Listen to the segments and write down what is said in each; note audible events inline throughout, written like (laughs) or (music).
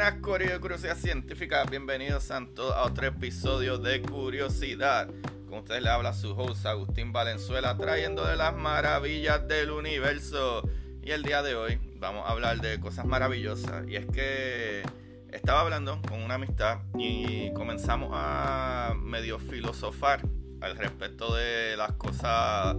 Buenas, Corillo de Curiosidad Científica. Bienvenidos a todos a otro episodio de Curiosidad. Con ustedes le habla su host Agustín Valenzuela, trayendo de las maravillas del universo. Y el día de hoy vamos a hablar de cosas maravillosas. Y es que estaba hablando con una amistad y comenzamos a medio filosofar al respecto de las cosas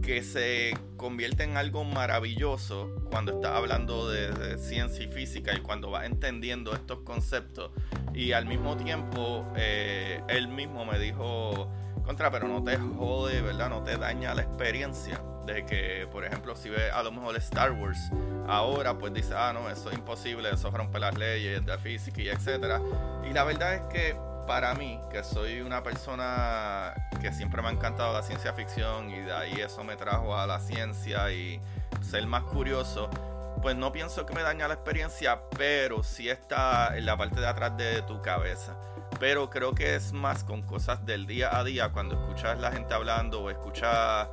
que se convierte en algo maravilloso cuando estás hablando de, ciencia y física y cuando vas entendiendo estos conceptos. Y al mismo tiempo, eh, él mismo me dijo, contra, pero no te jode, ¿verdad? No te daña la experiencia. De que, por ejemplo, si ves a lo mejor Star Wars, ahora pues dice, ah, no, eso es imposible, eso rompe las leyes de física y etcétera. Y la verdad es que para mí, que soy una persona que siempre me ha encantado la ciencia ficción y de ahí eso me trajo a la ciencia y ser más curioso, pues no pienso que me daña la experiencia, pero sí está en la parte de atrás de tu cabeza. Pero creo que es más con cosas del día a día, cuando escuchas la gente hablando o escuchas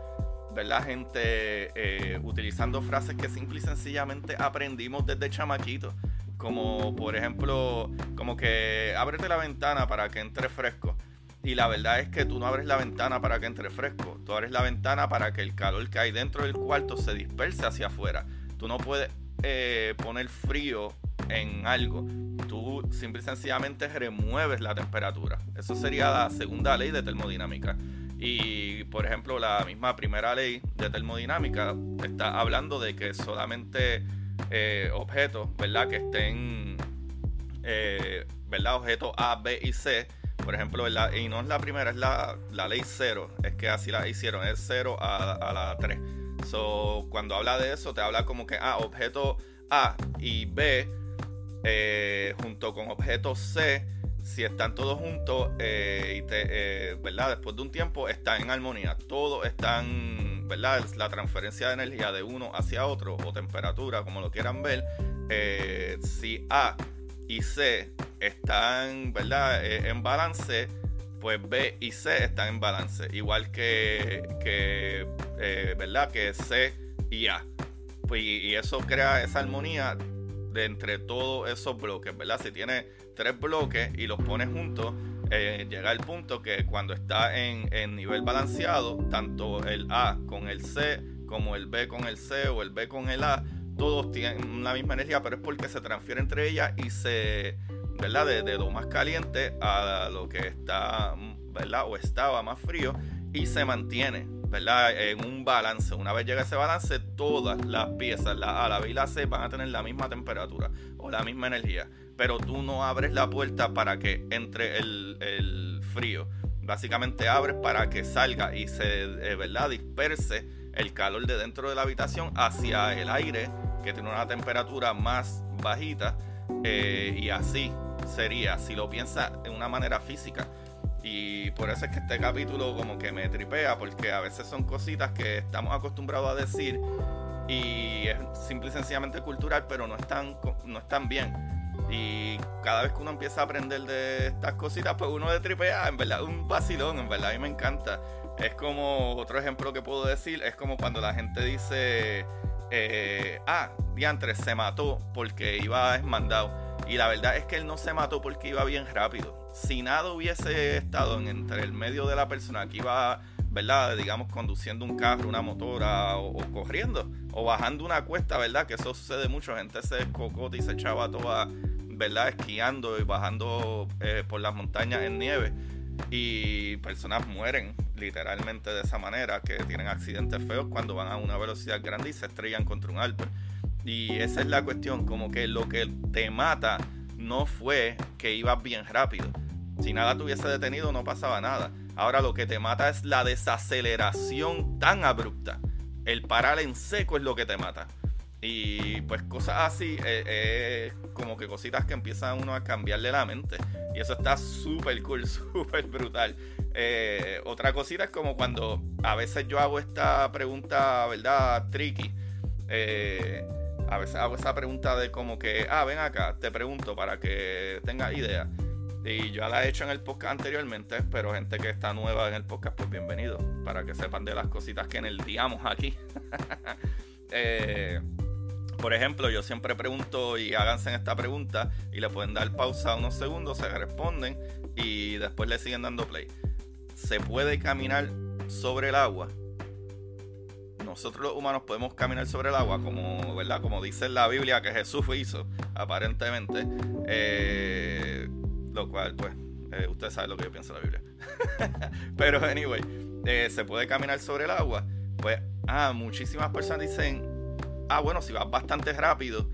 la gente eh, utilizando frases que simple y sencillamente aprendimos desde chamaquito como por ejemplo, como que ábrete la ventana para que entre fresco. Y la verdad es que tú no abres la ventana para que entre fresco, tú abres la ventana para que el calor que hay dentro del cuarto se disperse hacia afuera. Tú no puedes eh, poner frío en algo, tú simple y sencillamente remueves la temperatura. Eso sería la segunda ley de termodinámica. Y por ejemplo, la misma primera ley de termodinámica está hablando de que solamente eh, objetos, ¿verdad? Que estén, eh, ¿verdad? Objetos A, B y C. Por ejemplo, y no es la primera, es la, la ley 0. Es que así la hicieron, es 0 a, a, la 3. So, cuando habla de eso, te habla como que, ah, objeto A y B, eh, junto con objeto C, si están todos juntos, eh, y te, eh, ¿verdad? Después de un tiempo, están en armonía. Todos están, ¿verdad? La transferencia de energía de uno hacia otro, o temperatura, como lo quieran ver. Si A y C están, ¿verdad? en balance, pues B y C están en balance. Igual que, que ¿verdad? Que C y A. Pues, y, eso crea esa armonía de entre todos esos bloques, ¿verdad? Si tiene tres bloques y los pones juntos, eh, llega el punto que cuando está en, en, nivel balanceado, tanto el A con el C, como el B con el C o el B con el A, todos tienen la misma energía, pero es porque se transfiere entre ellas y se, ¿verdad? De, de lo más caliente a lo que está, ¿verdad? O estaba más frío y se mantiene, ¿verdad? En un balance. Una vez llega ese balance, todas las piezas, la A, la B y la C, van a tener la misma temperatura o la misma energía. Pero tú no abres la puerta para que entre el, el frío. Básicamente abres para que salga y se, eh, ¿verdad? Disperse el calor de dentro de la habitación hacia el aire, que tiene una temperatura más bajita. Eh, y así sería, si lo piensas de una manera física. Y por eso es que este capítulo como que me tripea, porque a veces son cositas que estamos acostumbrados a decir y es simple y sencillamente cultural, pero no están, no están bien. Y cada vez que uno empieza a aprender de estas cositas, pues uno de tripea, en verdad, un vacilón, en verdad, a mí me encanta. Es como, otro ejemplo que puedo decir, es como cuando la gente dice, eh, ah, Diantres se mató porque iba esmandado. Y la verdad es que él no se mató porque iba bien rápido. Si nada hubiese estado entre el medio de la persona que iba, ¿verdad? Digamos, conduciendo un carro, una motora o, corriendo o bajando una cuesta, ¿verdad? Que eso sucede mucho. Gente se escocota y se echaba toda, ¿verdad? Esquiando y bajando eh, por las montañas en nieve y personas mueren literalmente de esa manera, que tienen accidentes feos cuando van a una velocidad grande y se estrellan contra un árbol. Y esa es la cuestión, como que lo que te mata no fue que ibas bien rápido. Si nada te hubiese detenido no pasaba nada. Ahora lo que te mata es la desaceleración tan abrupta. El parar en seco es lo que te mata. Y pues cosas así, eh, eh, como que cositas que empiezan uno a cambiarle la mente. Y eso está súper cool, (laughs) súper brutal. Eh, otra cosita es como cuando a veces yo hago esta pregunta, ¿verdad? Tricky. A veces hago esa pregunta de como que, ah, ven acá, te pregunto para que tengas idea. Y yo la he hecho en el podcast anteriormente, pero gente que está nueva en el podcast, pues bienvenido, para que sepan de las cositas que en el digamos aquí. (laughs) eh, por ejemplo, yo siempre pregunto y háganse esta pregunta y le pueden dar pausa unos segundos, se responden y después le siguen dando play. ¿Se puede caminar sobre el agua? Nosotros los humanos podemos caminar sobre el agua, como, ¿verdad? como dice la Biblia que Jesús hizo, aparentemente. Eh, lo cual, pues, eh, usted sabe lo que yo pienso de la Biblia. (laughs) Pero, anyway, eh, ¿se puede caminar sobre el agua? Pues, ah, muchísimas personas dicen, ah, bueno, si vas bastante rápido,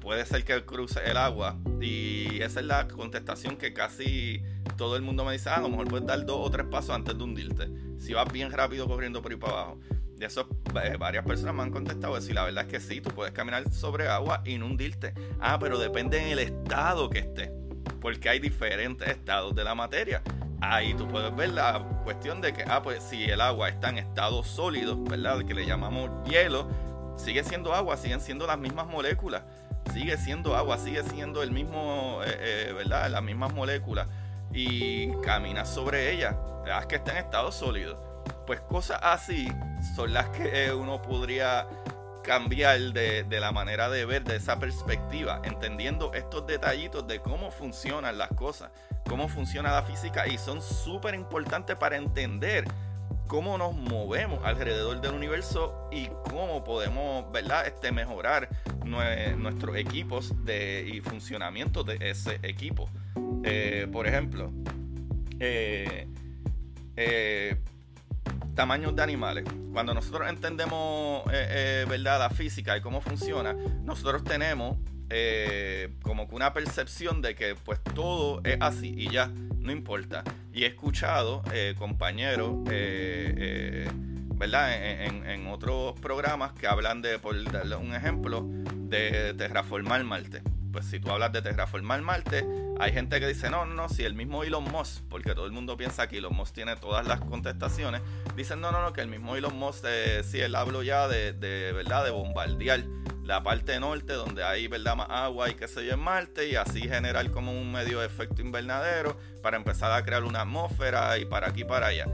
puede ser que cruce el agua. Y esa es la contestación que casi todo el mundo me dice, ah, a lo mejor puedes dar dos o tres pasos antes de hundirte. Si vas bien rápido corriendo por ahí para abajo. De eso eh, varias personas me han contestado y la verdad es que sí, tú puedes caminar sobre agua y no hundirte. Ah, pero depende en el estado que esté. Porque hay diferentes estados de la materia. Ahí tú puedes ver la cuestión de que, ah, pues si el agua está en estado sólido, ¿verdad? Que le llamamos hielo, sigue siendo agua, siguen siendo las mismas moléculas, sigue siendo agua, sigue siendo el mismo, eh, eh, ¿verdad? Las mismas moléculas y camina sobre ella, es que está en estado sólido. Pues cosas así son las que eh, uno podría cambiar de, de, la manera de ver, de esa perspectiva, entendiendo estos detallitos de cómo funcionan las cosas, cómo funciona la física y son súper importantes para entender cómo nos movemos alrededor del universo y cómo podemos, ¿verdad? Este, mejorar nuestros equipos de, y funcionamiento de ese equipo. Eh, por ejemplo, eh, tamaños de animales. Cuando nosotros entendemos, ¿verdad? La física y cómo funciona, nosotros tenemos como que una percepción de que pues todo es así y ya no importa. Y he escuchado eh, compañeros, eh, eh, ¿verdad? En, otros programas que hablan de, por darle un ejemplo, de terraformar Marte. Pues si tú hablas de terraformar Marte, hay gente que dice, no, no, no, si el mismo Elon Musk, porque todo el mundo piensa que Elon Musk tiene todas las contestaciones, dicen, no, no, no, que el mismo Elon Musk, si él hablo ya de, de, ¿verdad? De bombardear la parte norte donde hay verdad más agua y qué sé yo en Marte y así generar como un medio de efecto invernadero para empezar a crear una atmósfera y para aquí para allá.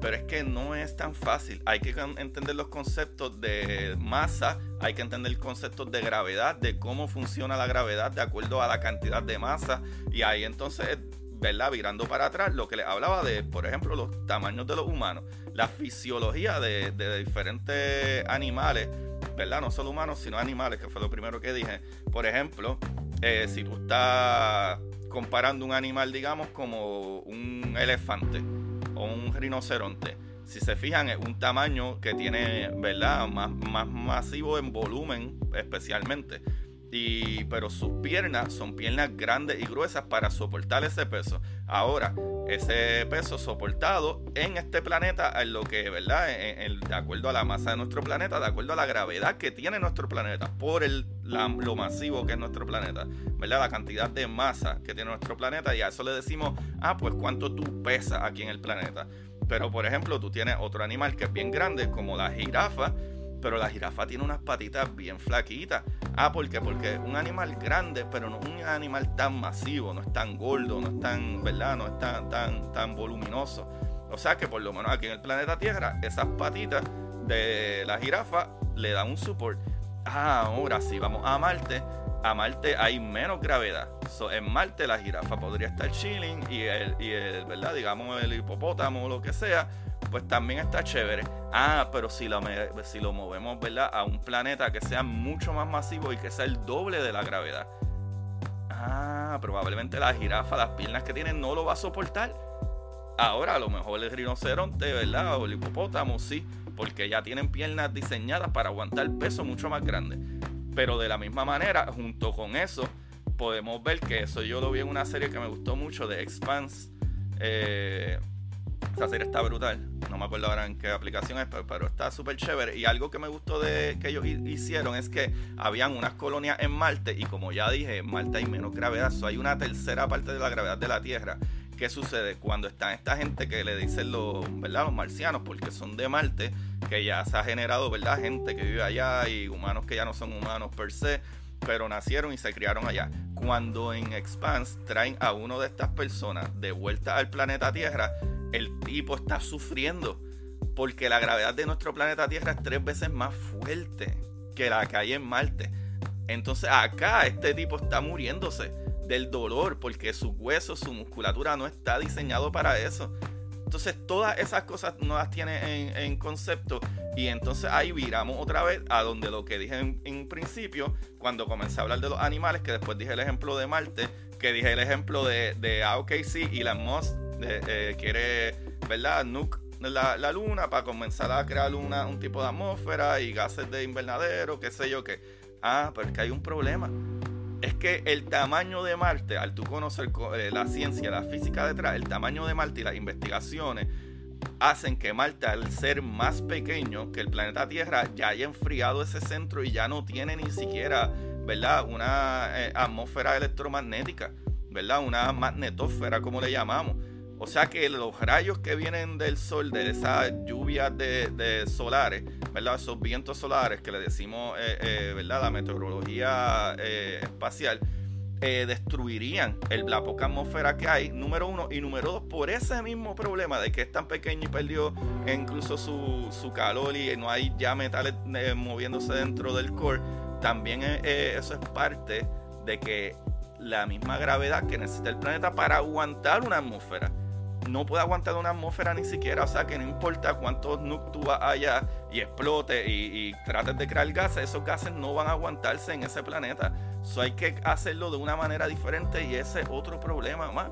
Pero es que no es tan fácil. Hay que entender los conceptos de masa, hay que entender conceptos de gravedad, de cómo funciona la gravedad de acuerdo a la cantidad de masa. Y ahí entonces, ¿verdad? Virando para atrás, lo que les hablaba de, por ejemplo, los tamaños de los humanos, la fisiología de, diferentes animales ¿verdad? No solo humanos, sino animales, que fue lo primero que dije. Por ejemplo, eh, si tú estás comparando un animal, digamos, como un elefante un rinoceronte, si se fijan, es un tamaño que tiene, ¿verdad? Más, más masivo en volumen, especialmente. Y, pero sus piernas son piernas grandes y gruesas para soportar ese peso. Ahora, ese peso soportado en este planeta, en lo que, ¿verdad? de acuerdo a la masa de nuestro planeta, de acuerdo a la gravedad que tiene nuestro planeta, por el, lo masivo que es nuestro planeta, ¿verdad? La cantidad de masa que tiene nuestro planeta, y a eso le decimos, ah, pues cuánto tú pesas aquí en el planeta. Pero, por ejemplo, tú tienes otro animal que es bien grande, como la jirafa, pero la jirafa tiene unas patitas bien flaquitas. Ah, ¿por qué? Porque un animal grande, pero no un animal tan masivo, no es tan gordo, no es tan, ¿verdad? No es tan, tan, voluminoso. O sea que por lo menos aquí en el planeta Tierra, esas patitas de la jirafa le dan un support. Ah, ahora sí, vamos a Marte. A Marte hay menos gravedad. en Marte la jirafa podría estar chilling y el, y el, ¿verdad? Digamos el hipopótamo o lo que sea, pues también está chévere. Ah, pero si lo, si lo movemos, ¿verdad? A un planeta que sea mucho más masivo y que sea el doble de la gravedad. Ah, probablemente la jirafa, las piernas que tiene, no lo va a soportar. Ahora, a lo mejor el rinoceronte, ¿verdad? O el hipopótamo, sí, porque ya tienen piernas diseñadas para aguantar peso mucho más grande. Pero de la misma manera, junto con eso, podemos ver que eso yo lo vi en una serie que me gustó mucho de Expanse. Eh, esa serie está brutal. No me acuerdo ahora en qué aplicación es, pero, está súper chévere. Y algo que me gustó de que ellos hicieron es que habían unas colonias en Marte. Y como ya dije, en Marte hay menos gravedad. hay una tercera parte de la gravedad de la Tierra. ¿Qué sucede? Cuando está esta gente que le dicen los, ¿verdad? los marcianos, porque son de Marte, que ya se ha generado ¿verdad? gente que vive allá y humanos que ya no son humanos per se, pero nacieron y se criaron allá. Cuando en Expanse traen a uno de estas personas de vuelta al planeta Tierra, el tipo está sufriendo porque la gravedad de nuestro planeta Tierra es tres veces más fuerte que la que hay en Marte. Entonces acá este tipo está muriéndose del dolor porque su hueso, su musculatura no está diseñado para eso. Entonces todas esas cosas no las tiene en, concepto y entonces ahí viramos otra vez a donde lo que dije en, principio cuando comencé a hablar de los animales, que después dije el ejemplo de Marte, que dije el ejemplo de, de AOKC y la Moss eh, quiere, ¿verdad? Nuke la, la, luna para comenzar a crear una, un tipo de atmósfera y gases de invernadero, qué sé yo qué. Ah, pero es que hay un problema. Es que el tamaño de Marte, al tú conocer eh, la ciencia, la física detrás, el tamaño de Marte y las investigaciones hacen que Marte, al ser más pequeño que el planeta Tierra, ya haya enfriado ese centro y ya no tiene ni siquiera, ¿verdad? Una eh, atmósfera electromagnética, ¿verdad? Una magnetósfera, como le llamamos. O sea que los rayos que vienen del sol, de esas lluvias de, solares, ¿verdad? Esos vientos solares que le decimos, eh, eh, ¿verdad? La meteorología espacial, destruirían el, la poca atmósfera que hay, número uno. Y número dos, por ese mismo problema de que es tan pequeño y perdió incluso su, su calor y no hay ya metales moviéndose dentro del core, también eso es parte de que la misma gravedad que necesita el planeta para aguantar una atmósfera no puede aguantar una atmósfera ni siquiera. O sea que no importa cuántos nuke tú allá y explote y, trates de crear gases, esos gases no van a aguantarse en ese planeta. Eso hay que hacerlo de una manera diferente y ese es otro problema más.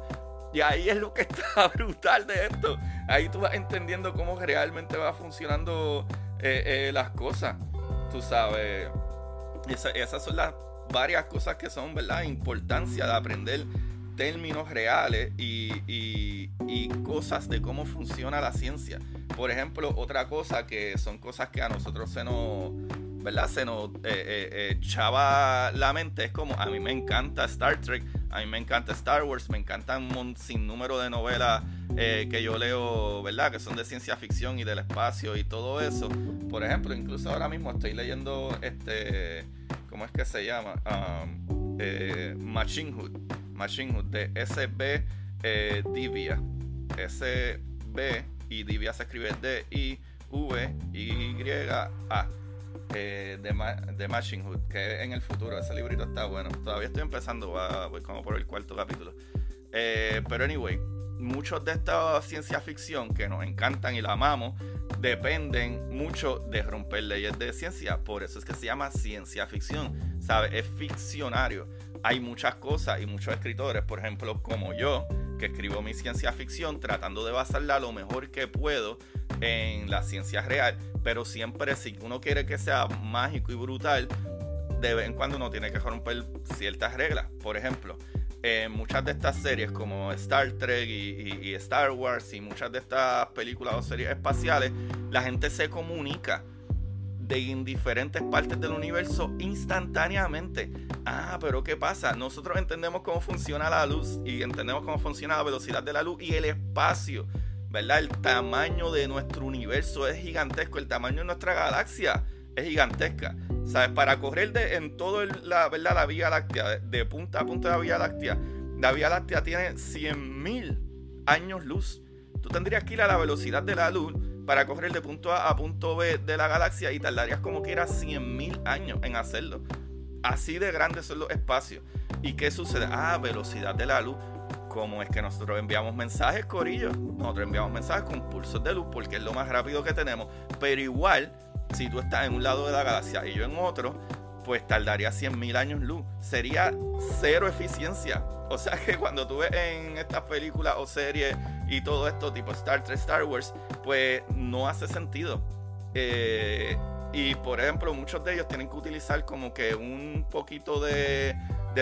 Y ahí es lo que (laughs) está brutal de esto. Ahí tú vas entendiendo cómo realmente va funcionando eh, eh, las cosas. Tú sabes. Esas son las varias cosas que son, ¿verdad? Importancia de aprender términos reales y, cosas de cómo funciona la ciencia. Por ejemplo, otra cosa que son cosas que a nosotros se nos, ¿verdad? Se nos eh, eh, echaba la mente. Es como, a mí me encanta Star Trek, a mí me encanta Star Wars, me encantan un sinnúmero de novelas eh, que yo leo, ¿verdad? Que son de ciencia ficción y del espacio y todo eso. Por ejemplo, incluso ahora mismo estoy leyendo este, ¿cómo es que se llama? Um, Machine Hood Machine Hood de SB eh, Divia. SB y Divia se escribe D-I-V-Y-A. Eh, de, Machine Hood, que en el futuro ese librito está bueno. Todavía estoy empezando, voy como por el cuarto capítulo. Eh, pero anyway, muchos de esta ciencia ficción que nos encantan y la amamos dependen mucho de romper leyes de ciencia. Por eso es que se llama ciencia ficción. ¿Sabe? Es ficcionario hay muchas cosas y muchos escritores, por ejemplo, como yo, que escribo mi ciencia ficción tratando de basarla lo mejor que puedo en la ciencia real, pero siempre si uno quiere que sea mágico y brutal, de vez en cuando uno tiene que romper ciertas reglas. Por ejemplo, en muchas de estas series como Star Trek y, Star Wars y muchas de estas películas o series espaciales, la gente se comunica de en diferentes partes del universo instantáneamente. Ah, pero ¿qué pasa? Nosotros entendemos cómo funciona la luz y entendemos cómo funciona la velocidad de la luz y el espacio, ¿verdad? El tamaño de nuestro universo es gigantesco, el tamaño de nuestra galaxia es gigantesca. ¿Sabes? Para correr de, en toda la, ¿verdad? la Vía Láctea, de, punta a punta de la Vía Láctea, la Vía Láctea tiene 100.000 años luz. Tú tendrías que ir a la velocidad de la luz para correr de punto A a punto B de la galaxia y tardarías como que era 100.000 años en hacerlo. Así de grandes son los espacios. ¿Y qué sucede? Ah, velocidad de la luz. ¿Cómo es que nosotros enviamos mensajes, Corillo? Nosotros enviamos mensajes con pulsos de luz porque es lo más rápido que tenemos. Pero igual, si tú estás en un lado de la galaxia y yo en otro, pues tardaría 100.000 años luz. Sería cero eficiencia. (laughs) O sea que cuando tú ves en estas películas o series y todo esto, tipo Star Trek, Star Wars, pues no hace sentido. Eh, y por ejemplo, muchos de ellos tienen que utilizar como que un poquito de,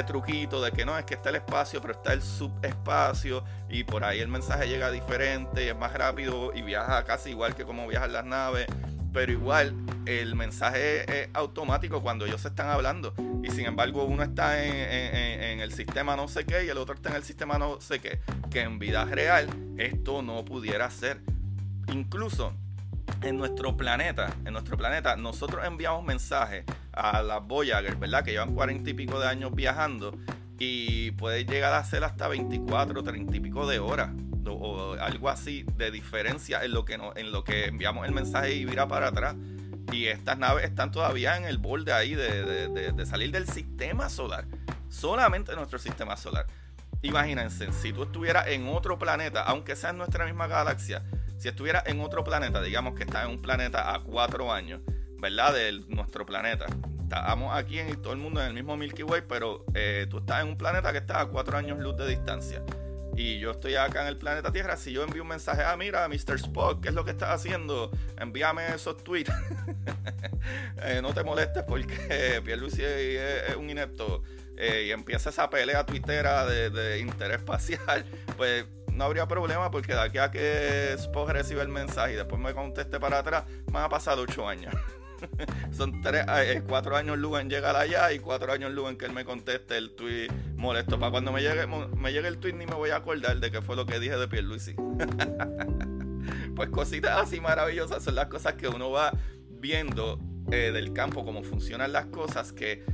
truquito de que no, es que está el espacio, pero está el subespacio y por ahí el mensaje llega diferente y es más rápido y viaja casi igual que como viajan las naves. Pero igual el mensaje es automático cuando ellos están hablando. Y sin embargo uno está en, en el sistema no sé qué y el otro está en el sistema no sé qué. Que en vida real esto no pudiera ser. Incluso en nuestro planeta, en nuestro planeta, nosotros enviamos mensajes a las Voyager, ¿verdad? Que llevan cuarenta y pico de años viajando y puede llegar a ser hasta 24, 30 y pico de horas o, algo así de diferencia en lo que en lo que enviamos el mensaje y vira para atrás. Y estas naves están todavía en el borde ahí de, de salir del sistema solar. Solamente nuestro sistema solar. Imagínense, si tú estuvieras en otro planeta, aunque sea en nuestra misma galaxia, si estuviera en otro planeta, digamos que está en un planeta a cuatro años, ¿verdad? De nuestro planeta. Estamos aquí en todo el mundo en el mismo Milky Way, pero eh, tú estás en un planeta que está a cuatro años luz de distancia. Y yo estoy acá en el planeta Tierra. Si yo envío un mensaje, ah, mira, Mr. Spock, ¿qué es lo que estás haciendo? Envíame esos tweets. (laughs) Eh, no te molestes porque (laughs) Pierluisi es, es un inepto. Eh, y empieza esa pelea tuitera de, de interés espacial. (laughs) Pues no habría problema porque de aquí a que Spock reciba el mensaje y después me conteste para atrás, me ha pasado ocho años. (laughs) Son tres, eh, cuatro años luz en llegar allá y cuatro años luz en que él me conteste el tweet molesto. Para cuando me llegue, me llegue el tweet ni me voy a acordar de qué fue lo que dije de Pierluisi. (laughs) pues cositas así maravillosas son las cosas que uno va viendo eh, del campo, cómo funcionan las cosas, que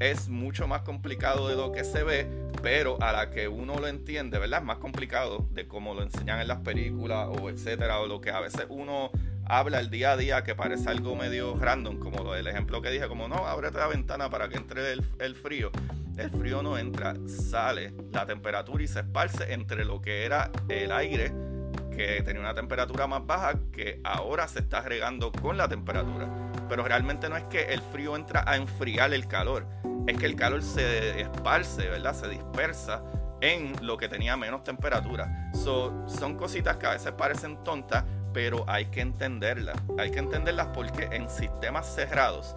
es mucho más complicado de lo que se ve, pero a la que uno lo entiende, ¿verdad? Es más complicado de cómo lo enseñan en las películas o etcétera, o lo que a veces uno habla el día a día que parece algo medio random, como el ejemplo que dije, como no, ábrete la ventana para que entre el, el frío. El frío no entra, sale la temperatura y se esparce entre lo que era el aire que tenía una temperatura más baja que ahora se está agregando con la temperatura. Pero realmente no es que el frío entra a enfriar el calor, es que el calor se esparce, ¿verdad? Se dispersa en lo que tenía menos temperatura. son cositas que a veces parecen tontas, pero hay que entenderlas. Hay que entenderlas porque en sistemas cerrados,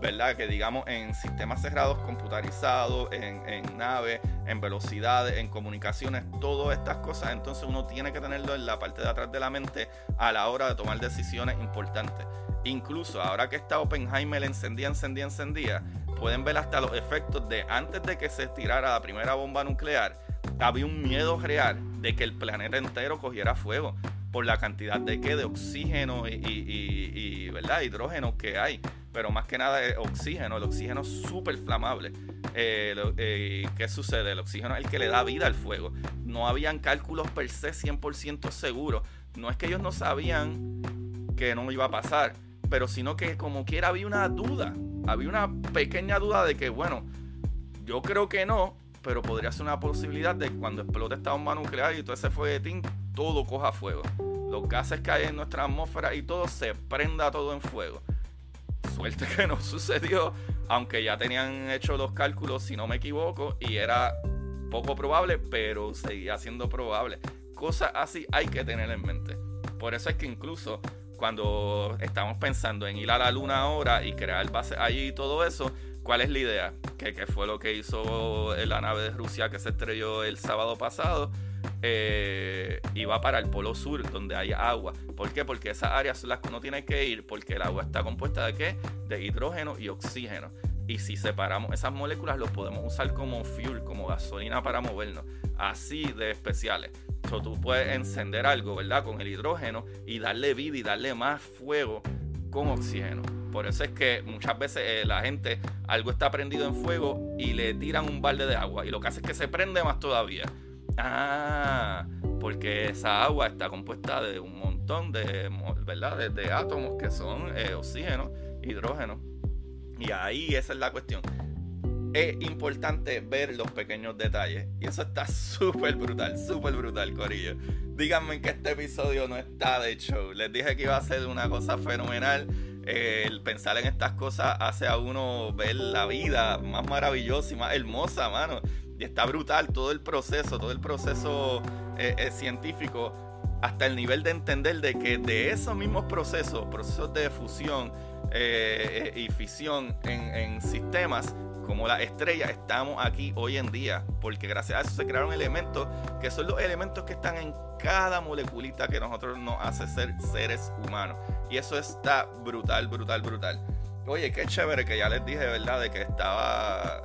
¿verdad? Que digamos en sistemas cerrados computarizados, en, en naves, en velocidades, en comunicaciones, todas estas cosas, entonces uno tiene que tenerlo en la parte de atrás de la mente a la hora de tomar decisiones importantes. Incluso ahora que está Oppenheimer encendía, encendía, encendía, pueden ver hasta los efectos de antes de que se tirara la primera bomba nuclear, había un miedo real de que el planeta entero cogiera fuego por la cantidad de que de oxígeno y, ¿verdad? hidrógeno que hay. Pero más que nada es oxígeno, el oxígeno es súper flamable. Eh, eh, ¿Qué sucede? El oxígeno es el que le da vida al fuego. No habían cálculos per se 100% seguros. No es que ellos no sabían que no iba a pasar, pero sino que como quiera había una duda había una pequeña duda de que, bueno, yo creo que no, pero podría ser una posibilidad de cuando explote esta bomba nuclear y todo ese fueguetín, todo coja fuego. Los gases que hay en nuestra atmósfera y todo se prenda todo en fuego. Suerte que no (laughs) sucedió, aunque ya tenían hecho los cálculos, si no me equivoco, y era poco probable, pero seguía siendo probable. Cosas así hay que tener en mente. Por eso es que incluso cuando estamos pensando en ir a la luna ahora y crear bases allí y todo eso, ¿cuál es la idea? Que, fue lo que hizo la nave de Rusia que se estrelló el sábado pasado. Eh, y va para el polo sur donde hay agua. ¿Por qué? Porque esas áreas son las que uno tiene que ir porque el agua está compuesta de qué? De hidrógeno y oxígeno. Y si separamos esas moléculas, los podemos usar como fuel, como gasolina para movernos. Así de especiales tú puedes encender algo, ¿verdad? Con el hidrógeno y darle vida y darle más fuego con oxígeno. Por eso es que muchas veces eh, la gente algo está prendido en fuego y le tiran un balde de agua y lo que hace es que se prende más todavía. Ah, porque esa agua está compuesta de un montón de, ¿verdad? de, átomos que son eh, oxígeno, hidrógeno. Y ahí esa es la cuestión. Es importante ver los pequeños detalles. Y eso está (laughs) súper brutal, súper brutal, Corillo. Díganme que este episodio no está de show. Les dije que iba a ser una cosa fenomenal. el pensar en estas cosas hace a uno ver la vida más maravillosa y más hermosa, mano. Y está brutal todo el proceso, todo el proceso eh, eh, científico, hasta el nivel de entender de que de esos mismos procesos, procesos de fusión eh, y fisión en, sistemas, como la estrella, estamos aquí hoy en día, porque gracias a eso se crearon elementos que son los elementos que están en cada moleculita que nosotros nos hace ser seres humanos. Y eso está brutal, brutal, brutal. Oye, qué chévere que ya les dije, ¿verdad? De que estaba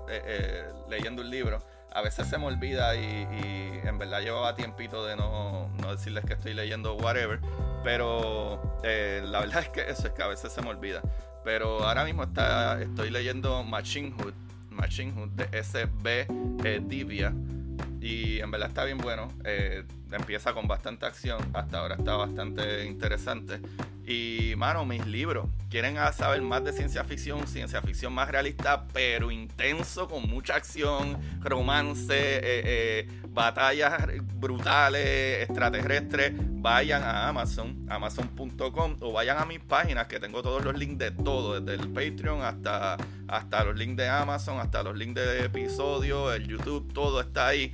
leyendo un libro a veces se me olvida y, en verdad llevaba tiempito de no, decirles que estoy leyendo whatever. Pero eh, la verdad es que eso es que a veces se me olvida. Pero ahora mismo está, estoy leyendo Machine Hood, Machine Hood de SB eh, Divia. Y en verdad está bien bueno. Eh, empieza con bastante acción. Hasta ahora está bastante interesante. Y, mano, mis libros. Quieren saber más de ciencia ficción, ciencia ficción más realista, pero intenso, con mucha acción, romance, eh, eh, batallas brutales, extraterrestres. Vayan a Amazon, amazon.com, o vayan a mis páginas que tengo todos los links de todo, desde el Patreon hasta, hasta los links de Amazon, hasta los links de episodios, el YouTube, todo está ahí.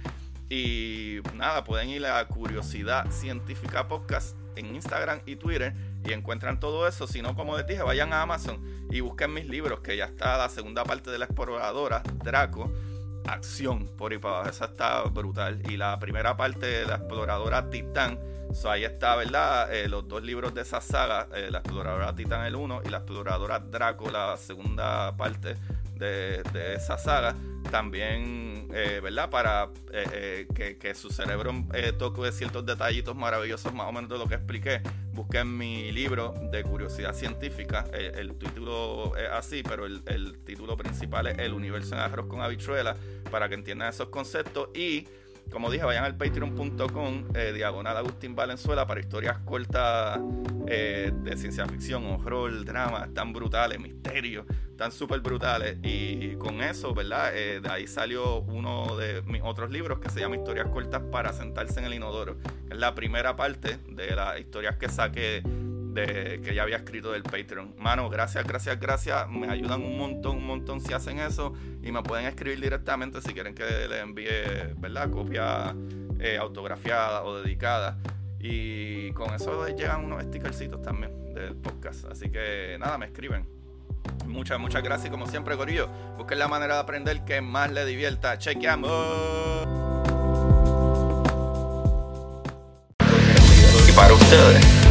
Y nada, pueden ir a Curiosidad Científica Podcast en Instagram y Twitter y encuentran todo eso. Si no, como les dije, vayan a Amazon y busquen mis libros, que ya está la segunda parte de la exploradora, Draco. Acción por ahí para abajo, esa está brutal. Y la primera parte de la exploradora Titán, ahí está, ¿verdad? Eh, los dos libros de esa saga, eh, la exploradora Titán el 1 y la exploradora Draco, la segunda parte de, esa saga también, eh, ¿verdad? Para eh, eh, que, su cerebro toque ciertos detallitos maravillosos, más o menos de lo que expliqué. Busquen mi libro de curiosidad científica. El, título es así, pero el, título principal es El universo en arroz con habichuela, para que entiendan esos conceptos. Y como dije, vayan al patreon.com, eh, diagonal Agustín Valenzuela, para historias cortas eh, de ciencia ficción, horror, drama, tan brutales, misterios, tan súper brutales. Y con eso, ¿verdad? Eh, de ahí salió uno de mis otros libros que se llama Historias cortas para sentarse en el inodoro. es la primera parte de las historias que saqué de, que ya había escrito del Patreon. Mano, gracias, gracias, gracias. Me ayudan un montón, un montón si hacen eso. Y me pueden escribir directamente si quieren que les envíe, ¿verdad? Copia eh, autografiada o dedicada. Y con eso llegan unos stickercitos también del podcast. Así que nada, me escriben. Muchas, muchas gracias. Como siempre, Corillo, busquen la manera de aprender que más les divierta. Chequeamos. Y para ustedes.